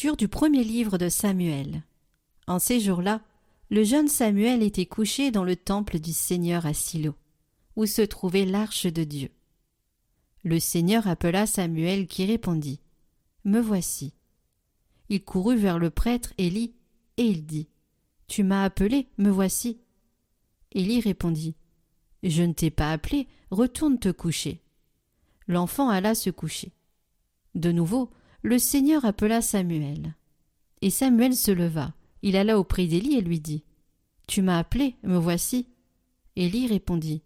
Du premier livre de Samuel. En ces jours-là, le jeune Samuel était couché dans le temple du Seigneur à Silo, où se trouvait l'arche de Dieu. Le Seigneur appela Samuel qui répondit Me voici. Il courut vers le prêtre Élie et il dit Tu m'as appelé, me voici. Élie répondit Je ne t'ai pas appelé, retourne te coucher. L'enfant alla se coucher. De nouveau, le Seigneur appela Samuel. Et Samuel se leva. Il alla auprès d'Élie et lui dit Tu m'as appelé, me voici. Élie répondit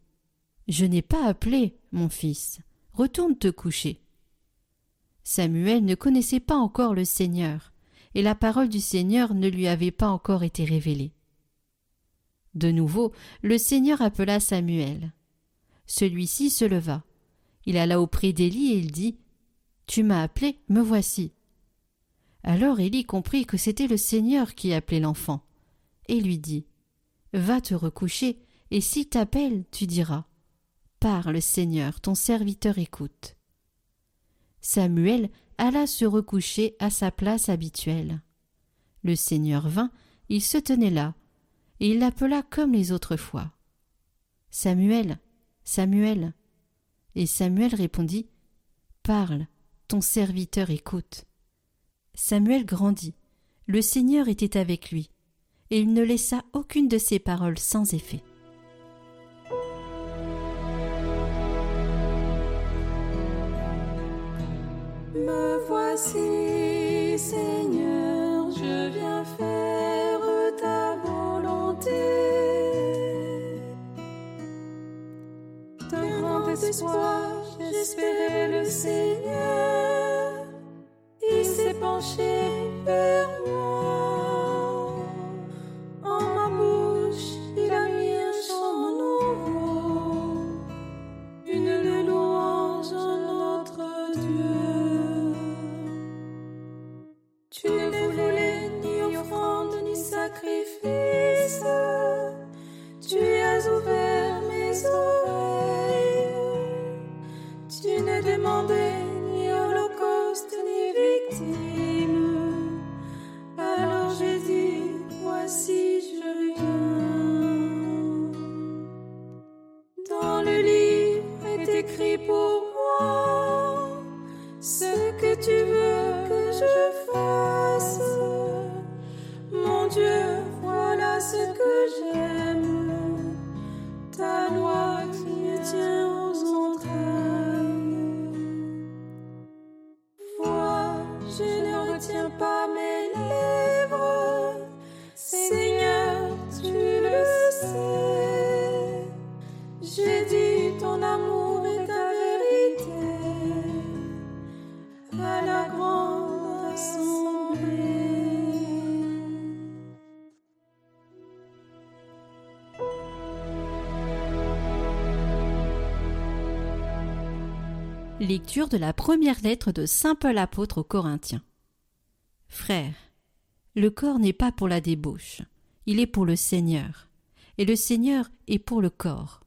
Je n'ai pas appelé, mon fils. Retourne te coucher. Samuel ne connaissait pas encore le Seigneur, et la parole du Seigneur ne lui avait pas encore été révélée. De nouveau, le Seigneur appela Samuel. Celui-ci se leva. Il alla auprès d'Élie et il dit Tu m'as appelé, me voici. Alors Élie comprit que c'était le Seigneur qui appelait l'enfant, et lui dit Va te recoucher, et s'il t'appelle, tu diras Parle, Seigneur, ton serviteur écoute. Samuel alla se recoucher à sa place habituelle. Le Seigneur vint, il se tenait là, et il l'appela comme les autres fois. Samuel, Samuel. Et Samuel répondit Parle, ton serviteur écoute. Samuel grandit. Le Seigneur était avec lui, et il ne laissa aucune de ses paroles sans effet. Me voici, Seigneur, je viens faire ta volonté. D'un grand espoir, j'espérais le Seigneur. Pas mes lèvres. Seigneur, tu le sais. J'ai dit ton amour est ta vérité à la grande assemblée. Lecture de la première lettre de Saint Paul apôtre aux Corinthiens. Frères, le corps n'est pas pour la débauche, il est pour le Seigneur, et le Seigneur est pour le corps.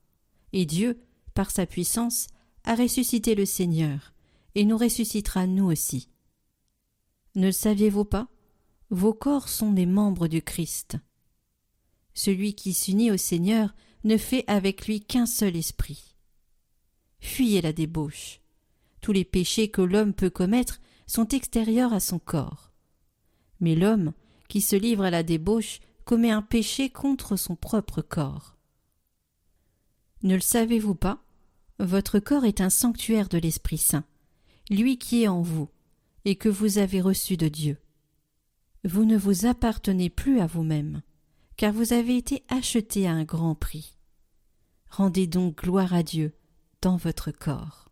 Et Dieu, par sa puissance, a ressuscité le Seigneur, et nous ressuscitera nous aussi. Ne le saviez-vous pas Vos corps sont des membres du Christ. Celui qui s'unit au Seigneur ne fait avec lui qu'un seul esprit. Fuyez la débauche. Tous les péchés que l'homme peut commettre sont extérieurs à son corps. Mais l'homme qui se livre à la débauche commet un péché contre son propre corps. Ne le savez-vous pas? Votre corps est un sanctuaire de l'Esprit Saint, lui qui est en vous, et que vous avez reçu de Dieu. Vous ne vous appartenez plus à vous-même, car vous avez été acheté à un grand prix. Rendez donc gloire à Dieu dans votre corps.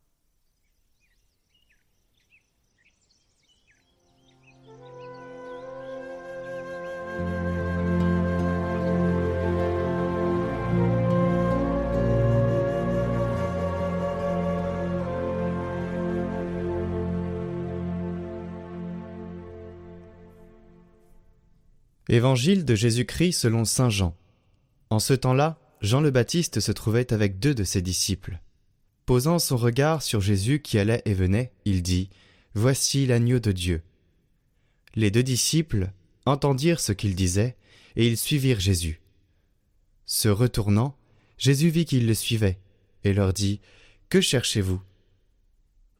Évangile de Jésus-Christ selon Saint Jean. En ce temps-là, Jean le Baptiste se trouvait avec deux de ses disciples. Posant son regard sur Jésus qui allait et venait, il dit Voici l'agneau de Dieu. Les deux disciples entendirent ce qu'il disait, et ils suivirent Jésus. Se retournant, Jésus vit qu'ils le suivaient, et leur dit, Que cherchez-vous?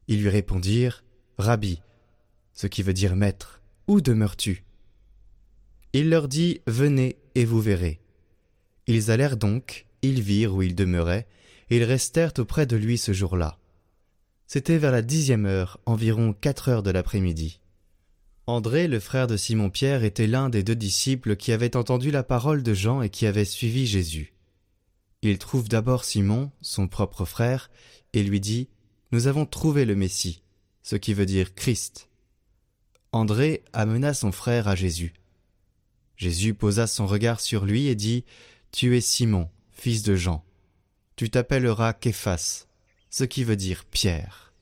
Ils lui répondirent, Rabbi, ce qui veut dire maître, où demeures-tu? Il leur dit, Venez et vous verrez. Ils allèrent donc, ils virent où il demeurait, et ils restèrent auprès de lui ce jour-là. C'était vers la dixième heure, environ quatre heures de l'après-midi. André, le frère de Simon-Pierre, était l'un des deux disciples qui avaient entendu la parole de Jean et qui avaient suivi Jésus. Il trouve d'abord Simon, son propre frère, et lui dit Nous avons trouvé le Messie, ce qui veut dire Christ. André amena son frère à Jésus. Jésus posa son regard sur lui et dit Tu es Simon, fils de Jean. Tu t'appelleras Képhas, ce qui veut dire Pierre.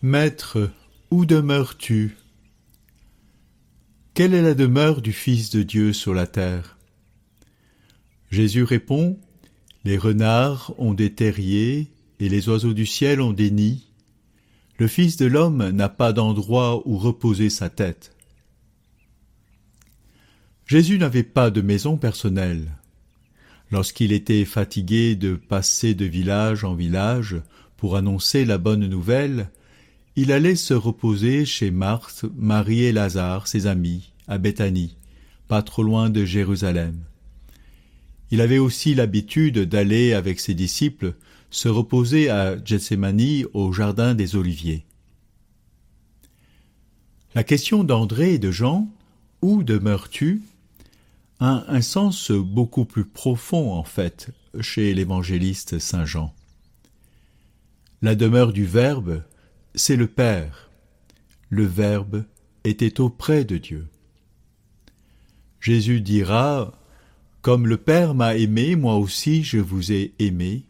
Maître, où demeures-tu? Quelle est la demeure du Fils de Dieu sur la terre? Jésus répond, Les renards ont des terriers et les oiseaux du ciel ont des nids. Le Fils de l'homme n'a pas d'endroit où reposer sa tête. Jésus n'avait pas de maison personnelle. Lorsqu'il était fatigué de passer de village en village pour annoncer la bonne nouvelle, il allait se reposer chez Marthe, Marie et Lazare, ses amis, à Béthanie, pas trop loin de Jérusalem. Il avait aussi l'habitude d'aller avec ses disciples se reposer à Gethsemane au jardin des Oliviers. La question d'André et de Jean, Où demeures-tu? a un sens beaucoup plus profond en fait chez l'évangéliste Saint Jean. La demeure du Verbe c'est le Père. Le Verbe était auprès de Dieu. Jésus dira, Comme le Père m'a aimé, moi aussi je vous ai aimé,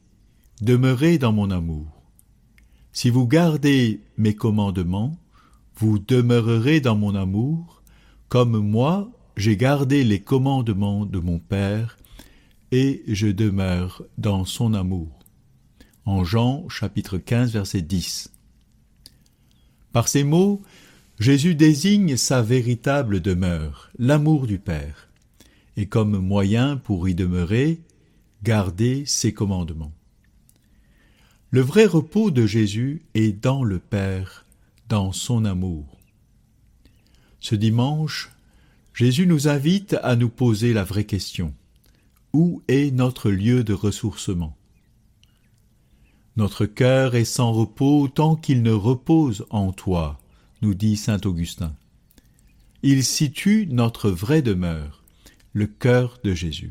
demeurez dans mon amour. Si vous gardez mes commandements, vous demeurerez dans mon amour, comme moi j'ai gardé les commandements de mon Père, et je demeure dans son amour. En Jean chapitre 15 verset 10. Par ces mots, Jésus désigne sa véritable demeure, l'amour du Père, et comme moyen pour y demeurer, garder ses commandements. Le vrai repos de Jésus est dans le Père, dans son amour. Ce dimanche, Jésus nous invite à nous poser la vraie question. Où est notre lieu de ressourcement? Notre cœur est sans repos tant qu'il ne repose en toi, nous dit saint Augustin. Il situe notre vraie demeure, le cœur de Jésus.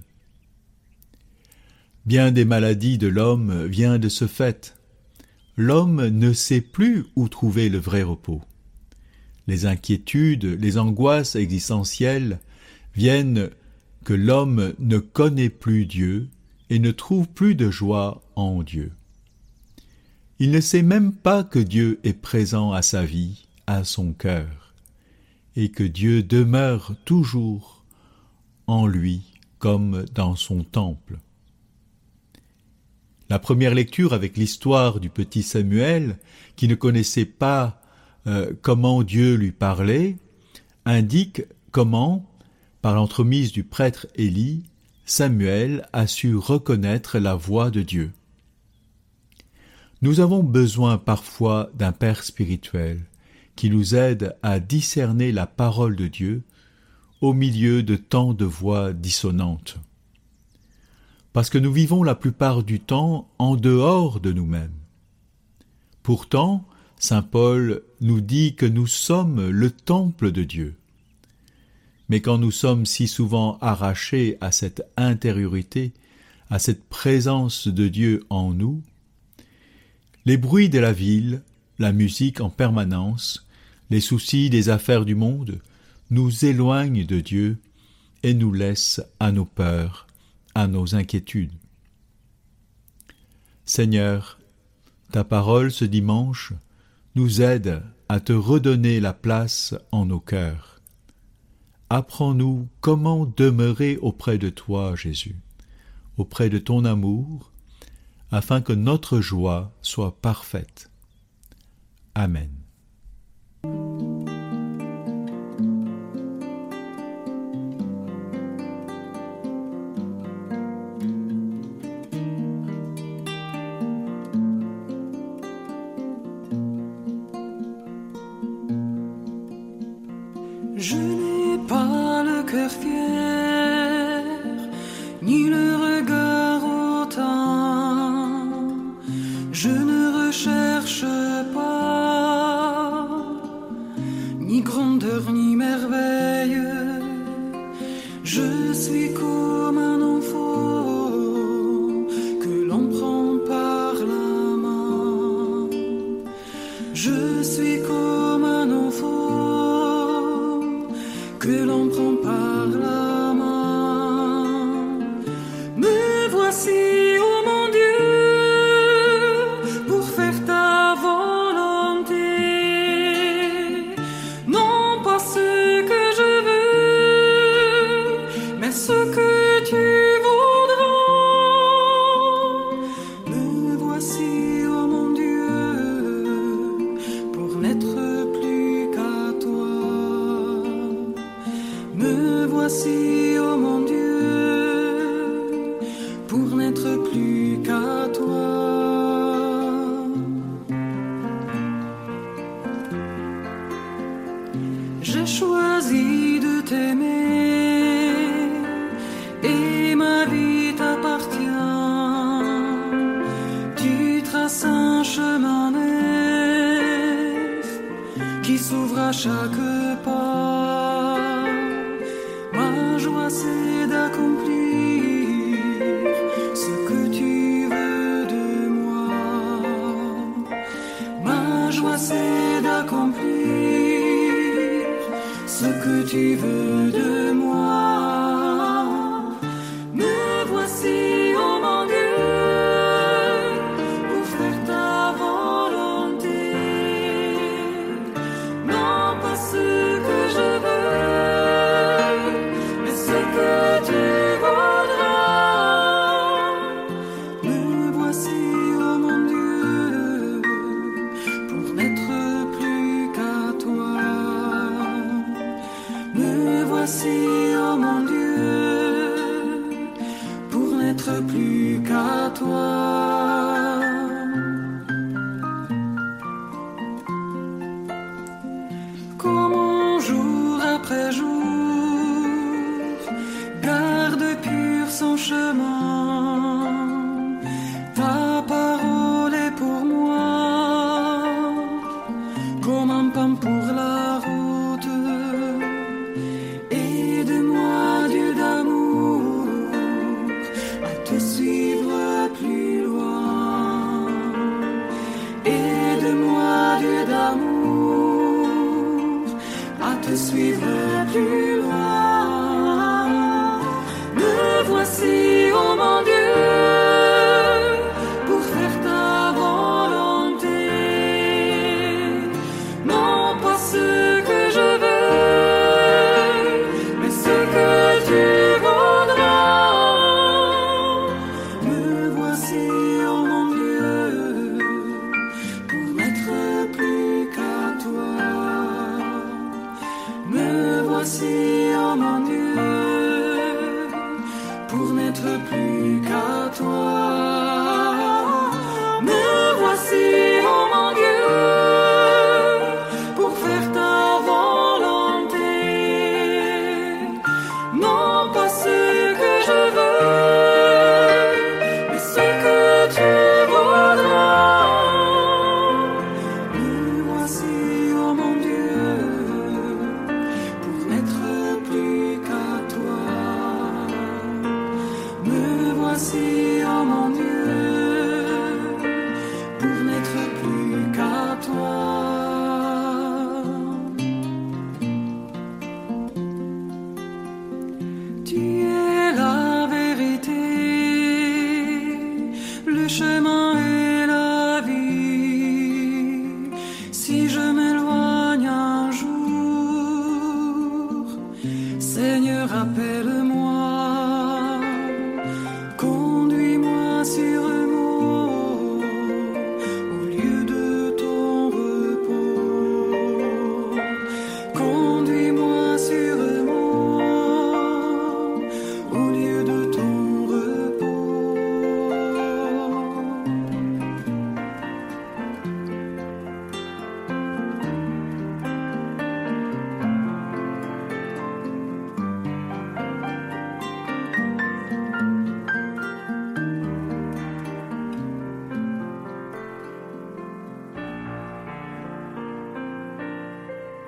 Bien des maladies de l'homme viennent de ce fait. L'homme ne sait plus où trouver le vrai repos. Les inquiétudes, les angoisses existentielles viennent que l'homme ne connaît plus Dieu et ne trouve plus de joie en Dieu. Il ne sait même pas que Dieu est présent à sa vie, à son cœur, et que Dieu demeure toujours en lui comme dans son temple. La première lecture avec l'histoire du petit Samuel, qui ne connaissait pas euh, comment Dieu lui parlait, indique comment, par l'entremise du prêtre Élie, Samuel a su reconnaître la voix de Dieu. Nous avons besoin parfois d'un Père spirituel qui nous aide à discerner la parole de Dieu au milieu de tant de voix dissonantes. Parce que nous vivons la plupart du temps en dehors de nous-mêmes. Pourtant, Saint Paul nous dit que nous sommes le temple de Dieu. Mais quand nous sommes si souvent arrachés à cette intériorité, à cette présence de Dieu en nous, les bruits de la ville, la musique en permanence, les soucis des affaires du monde nous éloignent de Dieu et nous laissent à nos peurs, à nos inquiétudes. Seigneur, ta parole ce dimanche nous aide à te redonner la place en nos cœurs, apprends-nous comment demeurer auprès de toi, Jésus, auprès de ton amour, afin que notre joie soit parfaite. Amen.